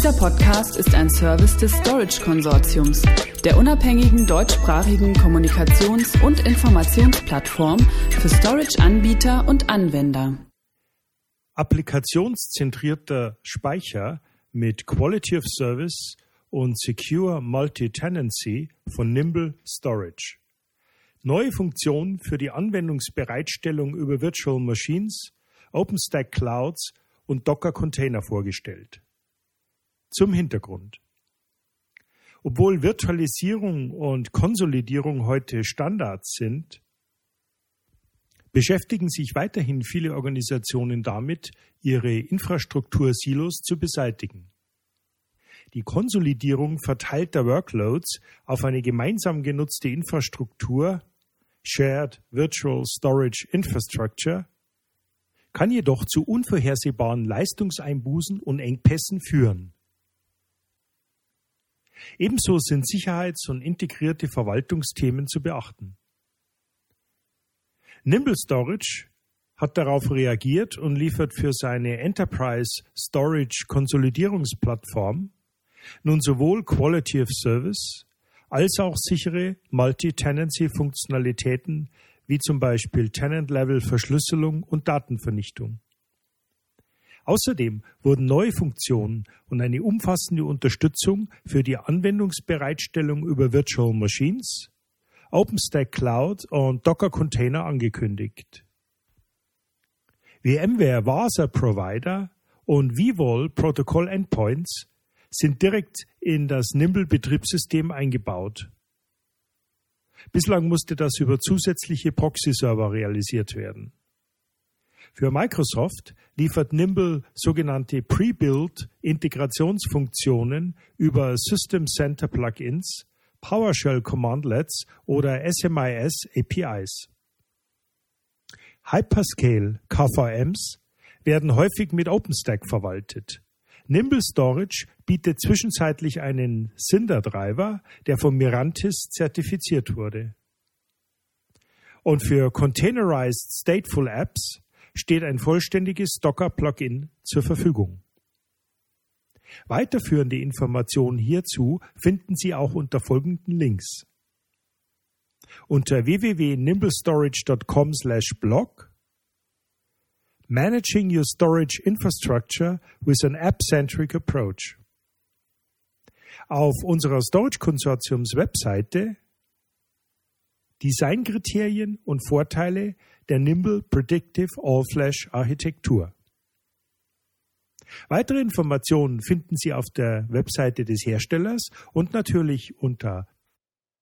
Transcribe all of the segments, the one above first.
Dieser Podcast ist ein Service des Storage Konsortiums, der unabhängigen deutschsprachigen Kommunikations- und Informationsplattform für Storage-Anbieter und Anwender. Applikationszentrierter Speicher mit Quality of Service und Secure Multi-Tenancy von Nimble Storage. Neue Funktionen für die Anwendungsbereitstellung über Virtual Machines, OpenStack Clouds und Docker Container vorgestellt. Zum Hintergrund. Obwohl Virtualisierung und Konsolidierung heute Standards sind, beschäftigen sich weiterhin viele Organisationen damit, ihre Infrastruktursilos zu beseitigen. Die Konsolidierung verteilter Workloads auf eine gemeinsam genutzte Infrastruktur Shared Virtual Storage Infrastructure kann jedoch zu unvorhersehbaren Leistungseinbußen und Engpässen führen. Ebenso sind Sicherheits- und integrierte Verwaltungsthemen zu beachten. Nimble Storage hat darauf reagiert und liefert für seine Enterprise Storage Konsolidierungsplattform nun sowohl Quality of Service als auch sichere Multi-Tenancy-Funktionalitäten wie zum Beispiel Tenant-Level-Verschlüsselung und Datenvernichtung. Außerdem wurden neue Funktionen und eine umfassende Unterstützung für die Anwendungsbereitstellung über Virtual Machines, OpenStack Cloud und Docker Container angekündigt. VMware VASA Provider und vVol Protocol Endpoints sind direkt in das Nimble Betriebssystem eingebaut. Bislang musste das über zusätzliche Proxy-Server realisiert werden. Für Microsoft liefert Nimble sogenannte Pre-Built Integrationsfunktionen über System Center Plugins, PowerShell Commandlets oder SMIS APIs. Hyperscale KVMs werden häufig mit OpenStack verwaltet. Nimble Storage bietet zwischenzeitlich einen Cinder-Driver, der von Mirantis zertifiziert wurde. Und für Containerized Stateful Apps steht ein vollständiges Docker-Plugin zur Verfügung. Weiterführende Informationen hierzu finden Sie auch unter folgenden Links. Unter www.nimblestorage.com/blog Managing your storage infrastructure with an app-centric approach. Auf unserer Storage Konsortiums Webseite Designkriterien und Vorteile der Nimble Predictive All-Flash Architektur. Weitere Informationen finden Sie auf der Webseite des Herstellers und natürlich unter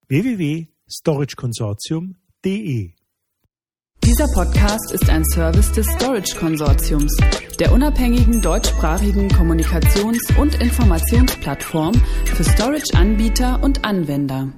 www.storageconsortium.de. Dieser Podcast ist ein Service des Storage Konsortiums, der unabhängigen deutschsprachigen Kommunikations- und Informationsplattform für Storage-Anbieter und Anwender.